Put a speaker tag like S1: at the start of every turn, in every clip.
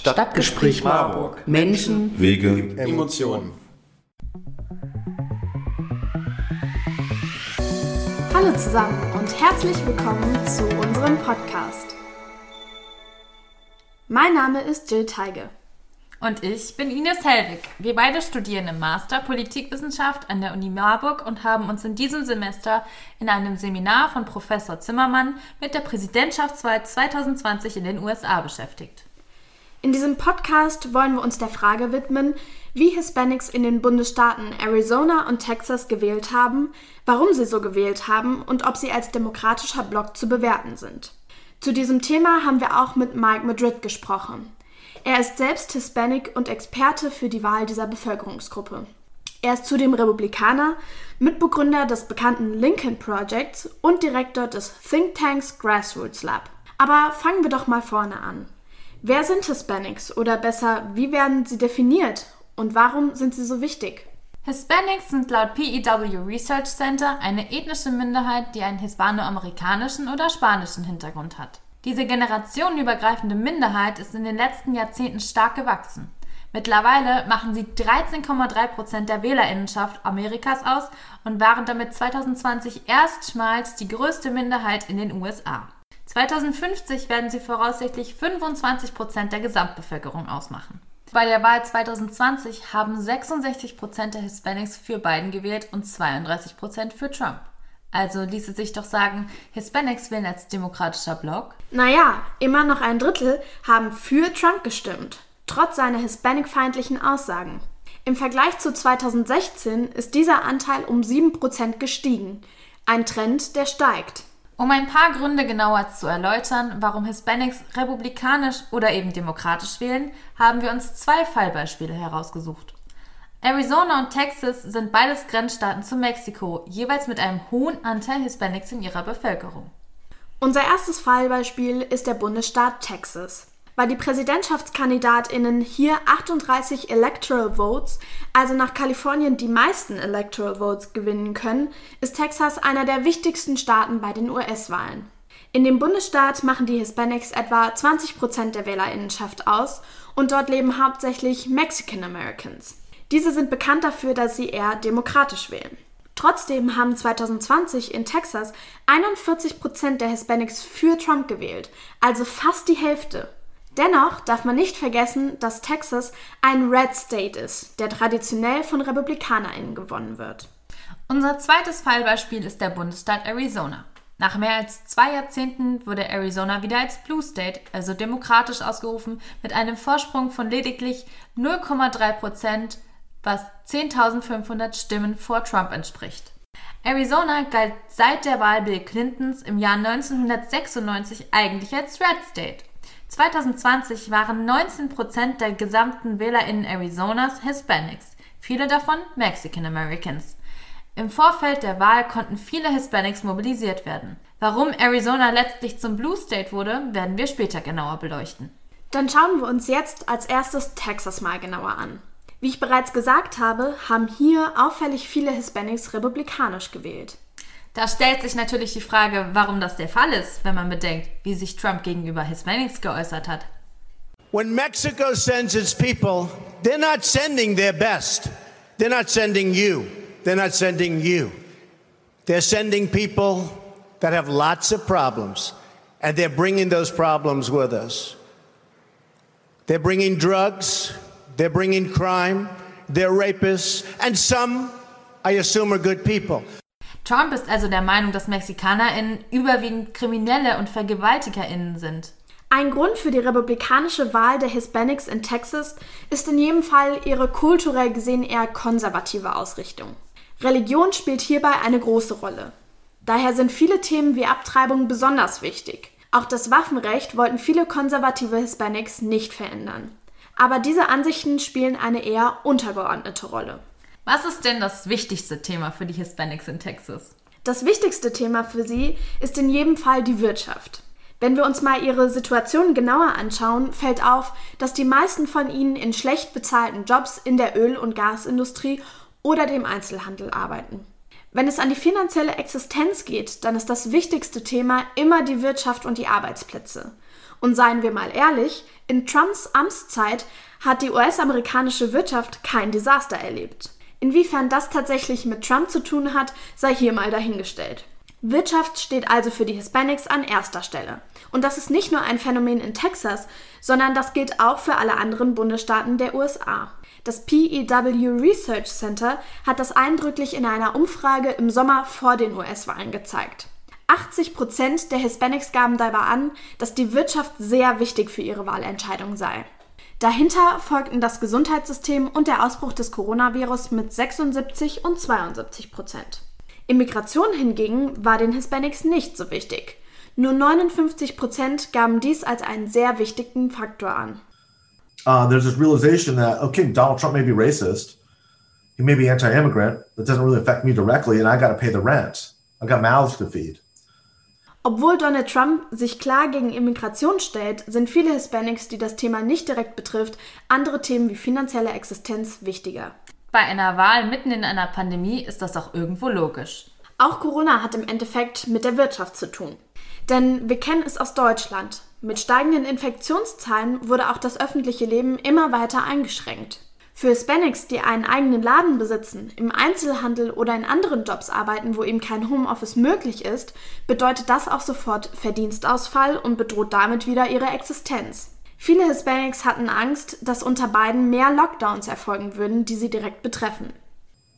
S1: Stadtgespräch Marburg. Menschen,
S2: Wege,
S3: Emotionen.
S4: Hallo zusammen und herzlich willkommen zu unserem Podcast. Mein Name ist Jill Teige.
S5: Und ich bin Ines Hellwig. Wir beide studieren im Master Politikwissenschaft an der Uni Marburg und haben uns in diesem Semester in einem Seminar von Professor Zimmermann mit der Präsidentschaftswahl 2020 in den USA beschäftigt.
S4: In diesem Podcast wollen wir uns der Frage widmen, wie Hispanics in den Bundesstaaten Arizona und Texas gewählt haben, warum sie so gewählt haben und ob sie als demokratischer Block zu bewerten sind. Zu diesem Thema haben wir auch mit Mike Madrid gesprochen. Er ist selbst Hispanic und Experte für die Wahl dieser Bevölkerungsgruppe. Er ist zudem Republikaner, Mitbegründer des bekannten Lincoln Projects und Direktor des Thinktanks Grassroots Lab. Aber fangen wir doch mal vorne an. Wer sind Hispanics oder besser, wie werden sie definiert und warum sind sie so wichtig?
S5: Hispanics sind laut PEW Research Center eine ethnische Minderheit, die einen hispanoamerikanischen oder spanischen Hintergrund hat. Diese generationenübergreifende Minderheit ist in den letzten Jahrzehnten stark gewachsen. Mittlerweile machen sie 13,3 Prozent der Wählerinnenschaft Amerikas aus und waren damit 2020 erstmals die größte Minderheit in den USA. 2050 werden sie voraussichtlich 25 Prozent der Gesamtbevölkerung ausmachen. Bei der Wahl 2020 haben 66 Prozent der Hispanics für Biden gewählt und 32 Prozent für Trump. Also ließe sich doch sagen, Hispanics wählen als demokratischer Block.
S4: Naja, immer noch ein Drittel haben für Trump gestimmt, trotz seiner Hispanic-feindlichen Aussagen. Im Vergleich zu 2016 ist dieser Anteil um 7% gestiegen. Ein Trend, der steigt.
S5: Um ein paar Gründe genauer zu erläutern, warum Hispanics republikanisch oder eben demokratisch wählen, haben wir uns zwei Fallbeispiele herausgesucht. Arizona und Texas sind beides Grenzstaaten zu Mexiko, jeweils mit einem hohen Anteil Hispanics in ihrer Bevölkerung.
S4: Unser erstes Fallbeispiel ist der Bundesstaat Texas. Weil die Präsidentschaftskandidatinnen hier 38 Electoral Votes, also nach Kalifornien die meisten Electoral Votes gewinnen können, ist Texas einer der wichtigsten Staaten bei den US-Wahlen. In dem Bundesstaat machen die Hispanics etwa 20% der Wählerinnenschaft aus und dort leben hauptsächlich Mexican Americans. Diese sind bekannt dafür, dass sie eher demokratisch wählen. Trotzdem haben 2020 in Texas 41% der Hispanics für Trump gewählt, also fast die Hälfte. Dennoch darf man nicht vergessen, dass Texas ein Red State ist, der traditionell von RepublikanerInnen gewonnen wird.
S5: Unser zweites Fallbeispiel ist der Bundesstaat Arizona. Nach mehr als zwei Jahrzehnten wurde Arizona wieder als Blue State, also demokratisch ausgerufen, mit einem Vorsprung von lediglich 0,3 Prozent was 10.500 Stimmen vor Trump entspricht. Arizona galt seit der Wahl Bill Clintons im Jahr 1996 eigentlich als Red State. 2020 waren 19% der gesamten WählerInnen Arizonas Hispanics, viele davon Mexican Americans. Im Vorfeld der Wahl konnten viele Hispanics mobilisiert werden. Warum Arizona letztlich zum Blue State wurde, werden wir später genauer beleuchten.
S4: Dann schauen wir uns jetzt als erstes Texas mal genauer an. Wie ich bereits gesagt habe, haben hier auffällig viele Hispanics republikanisch gewählt.
S5: Da stellt sich natürlich die Frage, warum das der Fall ist, wenn man bedenkt, wie sich Trump gegenüber Hispanics geäußert hat.
S3: When Mexico sends its people, they're not sending their best. They're not sending you. They're not sending you. They're sending people that have lots of problems, and they're bringing those problems with us. They're bringing drugs, They're bringing crime, they're rapists, and some, I assume, are good people.
S5: Trump ist also der Meinung, dass MexikanerInnen überwiegend Kriminelle und VergewaltigerInnen sind.
S4: Ein Grund für die republikanische Wahl der Hispanics in Texas ist in jedem Fall ihre kulturell gesehen eher konservative Ausrichtung. Religion spielt hierbei eine große Rolle. Daher sind viele Themen wie Abtreibung besonders wichtig. Auch das Waffenrecht wollten viele konservative Hispanics nicht verändern aber diese Ansichten spielen eine eher untergeordnete Rolle.
S5: Was ist denn das wichtigste Thema für die Hispanics in Texas?
S4: Das wichtigste Thema für sie ist in jedem Fall die Wirtschaft. Wenn wir uns mal ihre Situation genauer anschauen, fällt auf, dass die meisten von ihnen in schlecht bezahlten Jobs in der Öl- und Gasindustrie oder dem Einzelhandel arbeiten. Wenn es an die finanzielle Existenz geht, dann ist das wichtigste Thema immer die Wirtschaft und die Arbeitsplätze. Und seien wir mal ehrlich, in Trumps Amtszeit hat die US-amerikanische Wirtschaft kein Desaster erlebt. Inwiefern das tatsächlich mit Trump zu tun hat, sei hier mal dahingestellt. Wirtschaft steht also für die Hispanics an erster Stelle. Und das ist nicht nur ein Phänomen in Texas, sondern das gilt auch für alle anderen Bundesstaaten der USA. Das PEW Research Center hat das eindrücklich in einer Umfrage im Sommer vor den US-Wahlen gezeigt. 80 Prozent der Hispanics gaben dabei an, dass die Wirtschaft sehr wichtig für ihre Wahlentscheidung sei. Dahinter folgten das Gesundheitssystem und der Ausbruch des Coronavirus mit 76 und 72 Prozent. Immigration hingegen war den Hispanics nicht so wichtig. Nur 59 Prozent gaben dies als einen sehr wichtigen Faktor an.
S2: Uh, there's this realization that okay, Donald Trump may be racist, he may be anti-immigrant, it doesn't really affect me directly, and I got to pay the rent. I got mouths to feed.
S4: Obwohl Donald Trump sich klar gegen Immigration stellt, sind viele Hispanics, die das Thema nicht direkt betrifft, andere Themen wie finanzielle Existenz wichtiger.
S5: Bei einer Wahl mitten in einer Pandemie ist das auch irgendwo logisch.
S4: Auch Corona hat im Endeffekt mit der Wirtschaft zu tun. Denn wir kennen es aus Deutschland. Mit steigenden Infektionszahlen wurde auch das öffentliche Leben immer weiter eingeschränkt. Für Hispanics, die einen eigenen Laden besitzen, im Einzelhandel oder in anderen Jobs arbeiten, wo eben kein Homeoffice möglich ist, bedeutet das auch sofort Verdienstausfall und bedroht damit wieder ihre Existenz. Viele Hispanics hatten Angst, dass unter beiden mehr Lockdowns erfolgen würden, die sie direkt betreffen.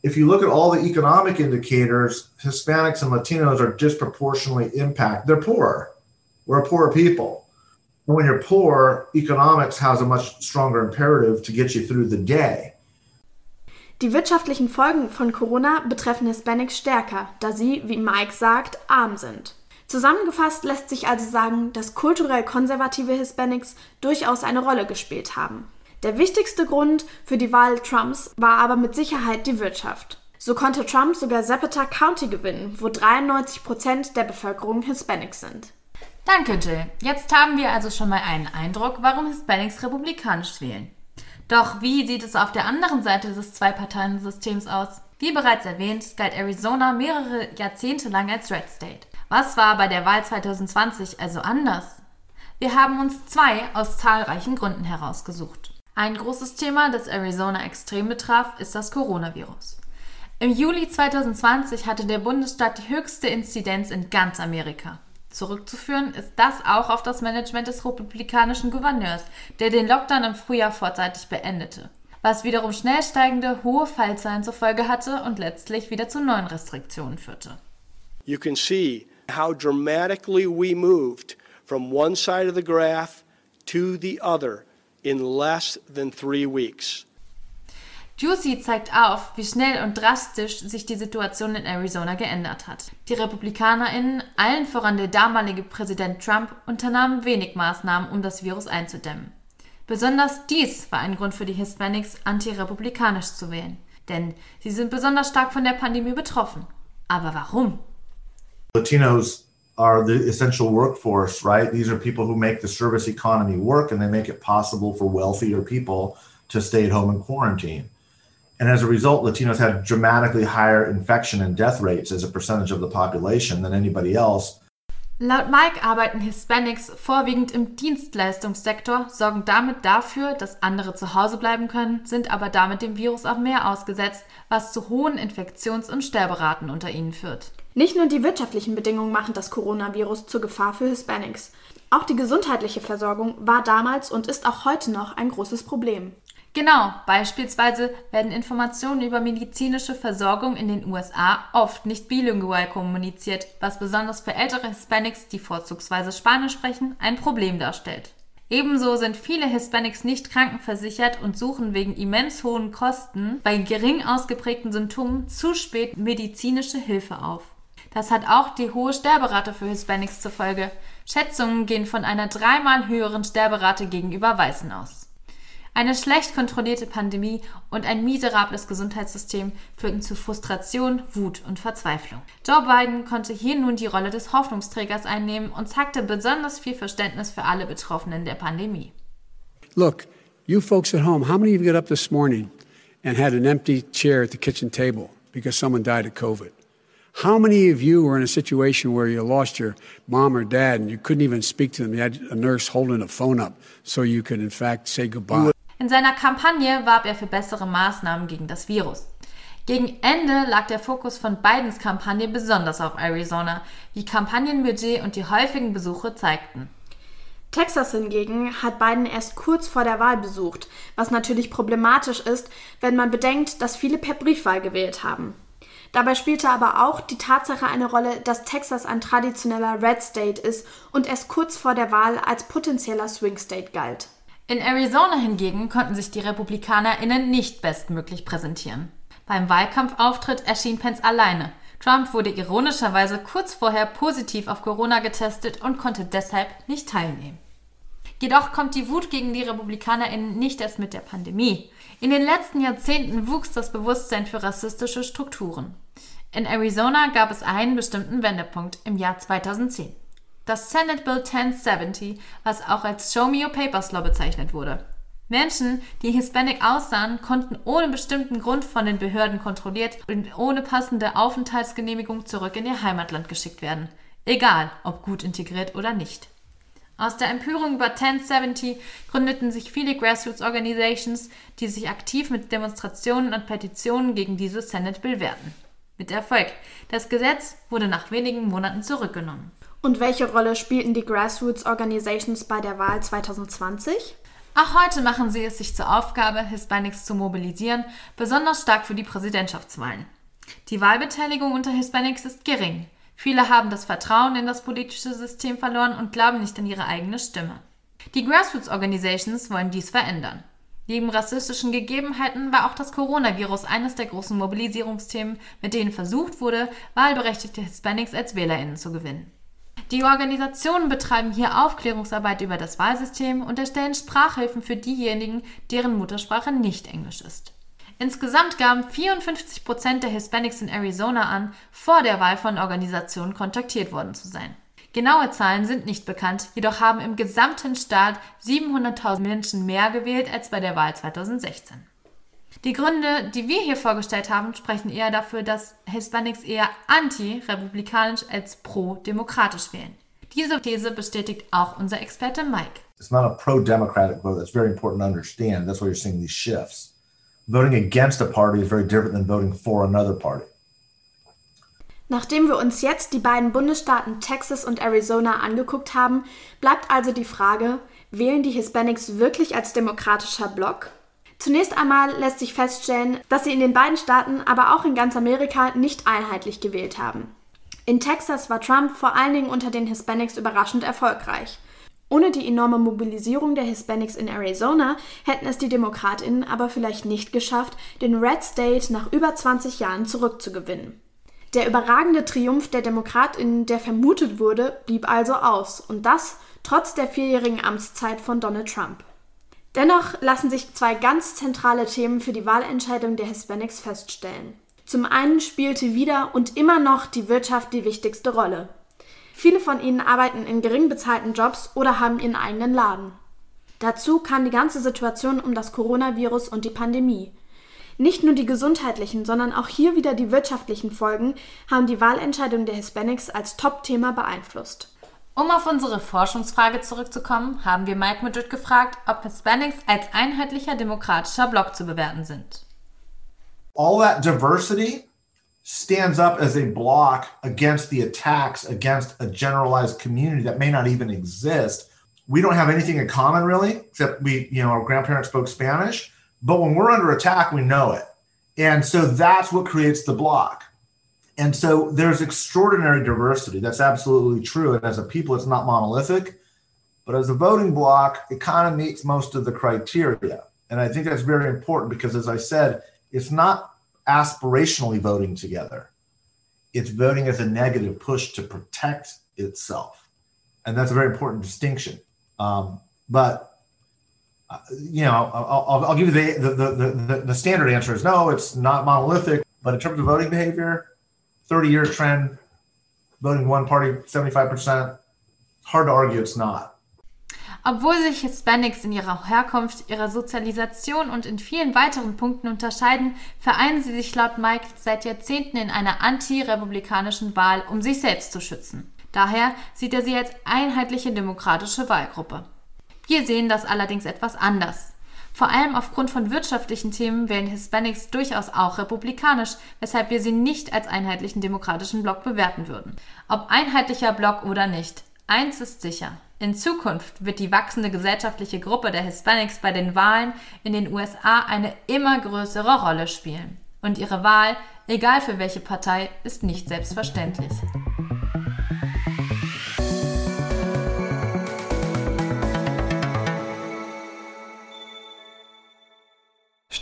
S2: If you look at all the economic indicators, Hispanics and Latinos are disproportionately impacted. They're poor. We're poor people. And when you're poor, economics has a much stronger imperative to get you through the day.
S4: Die wirtschaftlichen Folgen von Corona betreffen Hispanics stärker, da sie, wie Mike sagt, arm sind. Zusammengefasst lässt sich also sagen, dass kulturell konservative Hispanics durchaus eine Rolle gespielt haben. Der wichtigste Grund für die Wahl Trumps war aber mit Sicherheit die Wirtschaft. So konnte Trump sogar Zapata County gewinnen, wo 93 Prozent der Bevölkerung Hispanics sind.
S5: Danke, Jill. Jetzt haben wir also schon mal einen Eindruck, warum Hispanics republikanisch wählen. Doch wie sieht es auf der anderen Seite des Zwei-Parteien-Systems aus? Wie bereits erwähnt, galt Arizona mehrere Jahrzehnte lang als Red State. Was war bei der Wahl 2020 also anders? Wir haben uns zwei aus zahlreichen Gründen herausgesucht. Ein großes Thema, das Arizona extrem betraf, ist das Coronavirus. Im Juli 2020 hatte der Bundesstaat die höchste Inzidenz in ganz Amerika. Zurückzuführen ist das auch auf das Management des republikanischen Gouverneurs, der den Lockdown im Frühjahr vorzeitig beendete, was wiederum schnell steigende hohe Fallzahlen zur Folge hatte und letztlich wieder zu neuen Restriktionen führte.
S3: You can see how dramatically we moved from one side of the graph to the other in less than three weeks.
S5: Juicy zeigt auf, wie schnell und drastisch sich die Situation in Arizona geändert hat. Die RepublikanerInnen, allen voran der damalige Präsident Trump, unternahmen wenig Maßnahmen, um das Virus einzudämmen. Besonders dies war ein Grund für die Hispanics, antirepublikanisch zu wählen. Denn sie sind besonders stark von der Pandemie betroffen. Aber warum?
S2: Latinos are the essential workforce, right? These are people who make the service economy work and they make it possible for wealthier people to stay at home and quarantine. And as a result, Latinos have dramatically higher infection and death rates as a percentage of the population than anybody else.
S5: Laut Mike arbeiten Hispanics vorwiegend im Dienstleistungssektor, sorgen damit dafür, dass andere zu Hause bleiben können, sind aber damit dem Virus auch mehr ausgesetzt, was zu hohen Infektions- und Sterberaten unter ihnen führt.
S4: Nicht nur die wirtschaftlichen Bedingungen machen das Coronavirus zur Gefahr für Hispanics. Auch die gesundheitliche Versorgung war damals und ist auch heute noch ein großes Problem.
S5: Genau, beispielsweise werden Informationen über medizinische Versorgung in den USA oft nicht bilingual kommuniziert, was besonders für ältere Hispanics, die vorzugsweise Spanisch sprechen, ein Problem darstellt. Ebenso sind viele Hispanics nicht krankenversichert und suchen wegen immens hohen Kosten bei gering ausgeprägten Symptomen zu spät medizinische Hilfe auf. Das hat auch die hohe Sterberate für Hispanics zur Folge. Schätzungen gehen von einer dreimal höheren Sterberate gegenüber Weißen aus. Eine schlecht kontrollierte Pandemie und ein miserables Gesundheitssystem führten zu Frustration, Wut und Verzweiflung. Joe Biden konnte hier nun die Rolle des Hoffnungsträgers einnehmen und zeigte besonders viel Verständnis für alle Betroffenen der Pandemie.
S6: Look, you folks at home, how many of you got up this morning and had an empty chair at the kitchen table because someone died of COVID? How many of you were in a situation where you lost your mom or dad and you couldn't even speak to them? You had a nurse holding a phone up so you could, in fact, say goodbye.
S5: In seiner Kampagne warb er für bessere Maßnahmen gegen das Virus. Gegen Ende lag der Fokus von Bidens Kampagne besonders auf Arizona, wie Kampagnenbudget und die häufigen Besuche zeigten.
S4: Texas hingegen hat Biden erst kurz vor der Wahl besucht, was natürlich problematisch ist, wenn man bedenkt, dass viele per Briefwahl gewählt haben. Dabei spielte aber auch die Tatsache eine Rolle, dass Texas ein traditioneller Red State ist und erst kurz vor der Wahl als potenzieller Swing State galt.
S5: In Arizona hingegen konnten sich die RepublikanerInnen nicht bestmöglich präsentieren. Beim Wahlkampfauftritt erschien Pence alleine. Trump wurde ironischerweise kurz vorher positiv auf Corona getestet und konnte deshalb nicht teilnehmen. Jedoch kommt die Wut gegen die RepublikanerInnen nicht erst mit der Pandemie. In den letzten Jahrzehnten wuchs das Bewusstsein für rassistische Strukturen. In Arizona gab es einen bestimmten Wendepunkt im Jahr 2010. Das Senate Bill 1070, was auch als Show Me Your Papers Law bezeichnet wurde. Menschen, die Hispanic aussahen, konnten ohne bestimmten Grund von den Behörden kontrolliert und ohne passende Aufenthaltsgenehmigung zurück in ihr Heimatland geschickt werden. Egal, ob gut integriert oder nicht. Aus der Empörung über 1070 gründeten sich viele Grassroots Organizations, die sich aktiv mit Demonstrationen und Petitionen gegen dieses Senate Bill wehrten. Mit Erfolg. Das Gesetz wurde nach wenigen Monaten zurückgenommen.
S4: Und welche Rolle spielten die Grassroots Organizations bei der Wahl 2020?
S5: Auch heute machen sie es sich zur Aufgabe, Hispanics zu mobilisieren, besonders stark für die Präsidentschaftswahlen. Die Wahlbeteiligung unter Hispanics ist gering. Viele haben das Vertrauen in das politische System verloren und glauben nicht an ihre eigene Stimme. Die Grassroots Organizations wollen dies verändern. Neben rassistischen Gegebenheiten war auch das Coronavirus eines der großen Mobilisierungsthemen, mit denen versucht wurde, wahlberechtigte Hispanics als Wählerinnen zu gewinnen. Die Organisationen betreiben hier Aufklärungsarbeit über das Wahlsystem und erstellen Sprachhilfen für diejenigen, deren Muttersprache nicht Englisch ist. Insgesamt gaben 54 Prozent der Hispanics in Arizona an, vor der Wahl von Organisationen kontaktiert worden zu sein. Genaue Zahlen sind nicht bekannt, jedoch haben im gesamten Staat 700.000 Menschen mehr gewählt als bei der Wahl 2016. Die Gründe, die wir hier vorgestellt haben, sprechen eher dafür, dass Hispanics eher anti-republikanisch als pro-demokratisch wählen. Diese These bestätigt auch unser Experte Mike.
S2: It's not a pro-democratic vote. That's very important to understand. That's why you're seeing these shifts. Voting against a party is very different than voting for another party.
S4: Nachdem wir uns jetzt die beiden Bundesstaaten Texas und Arizona angeguckt haben, bleibt also die Frage, wählen die Hispanics wirklich als demokratischer Block? Zunächst einmal lässt sich feststellen, dass sie in den beiden Staaten, aber auch in ganz Amerika nicht einheitlich gewählt haben. In Texas war Trump vor allen Dingen unter den Hispanics überraschend erfolgreich. Ohne die enorme Mobilisierung der Hispanics in Arizona hätten es die Demokratinnen aber vielleicht nicht geschafft, den Red State nach über 20 Jahren zurückzugewinnen. Der überragende Triumph der Demokratinnen, der vermutet wurde, blieb also aus, und das trotz der vierjährigen Amtszeit von Donald Trump. Dennoch lassen sich zwei ganz zentrale Themen für die Wahlentscheidung der Hispanics feststellen. Zum einen spielte wieder und immer noch die Wirtschaft die wichtigste Rolle. Viele von ihnen arbeiten in gering bezahlten Jobs oder haben ihren eigenen Laden. Dazu kam die ganze Situation um das Coronavirus und die Pandemie. Nicht nur die gesundheitlichen, sondern auch hier wieder die wirtschaftlichen Folgen haben die Wahlentscheidung der Hispanics als Top-Thema beeinflusst.
S5: Um auf unsere Forschungsfrage zurückzukommen, haben wir Mike Madrid gefragt, ob Hispanics als einheitlicher demokratischer Block zu bewerten sind.
S2: All that diversity stands up as a block against the attacks against a generalized community that may not even exist. We don't have anything in common really, except we, you know, our grandparents spoke Spanish. But when we're under attack, we know it. And so that's what creates the block. And so there's extraordinary diversity. That's absolutely true. And as a people, it's not monolithic. But as a voting block, it kind of meets most of the criteria. And I think that's very important because, as I said, it's not aspirationally voting together, it's voting as a negative push to protect itself. And that's a very important distinction. Um, but you know, I'll, I'll, give you the, the, the, the, standard answer is no, it's not monolithic. But in terms of voting behavior, 30 year trend, voting one party 75%, hard to argue it's not.
S5: Obwohl sich Hispanics in ihrer Herkunft, ihrer Sozialisation und in vielen weiteren Punkten unterscheiden, vereinen sie sich laut Mike seit Jahrzehnten in einer anti-republikanischen Wahl, um sich selbst zu schützen. Daher sieht er sie als einheitliche demokratische Wahlgruppe. Wir sehen das allerdings etwas anders. Vor allem aufgrund von wirtschaftlichen Themen wählen Hispanics durchaus auch republikanisch, weshalb wir sie nicht als einheitlichen demokratischen Block bewerten würden. Ob einheitlicher Block oder nicht, eins ist sicher. In Zukunft wird die wachsende gesellschaftliche Gruppe der Hispanics bei den Wahlen in den USA eine immer größere Rolle spielen. Und ihre Wahl, egal für welche Partei, ist nicht selbstverständlich.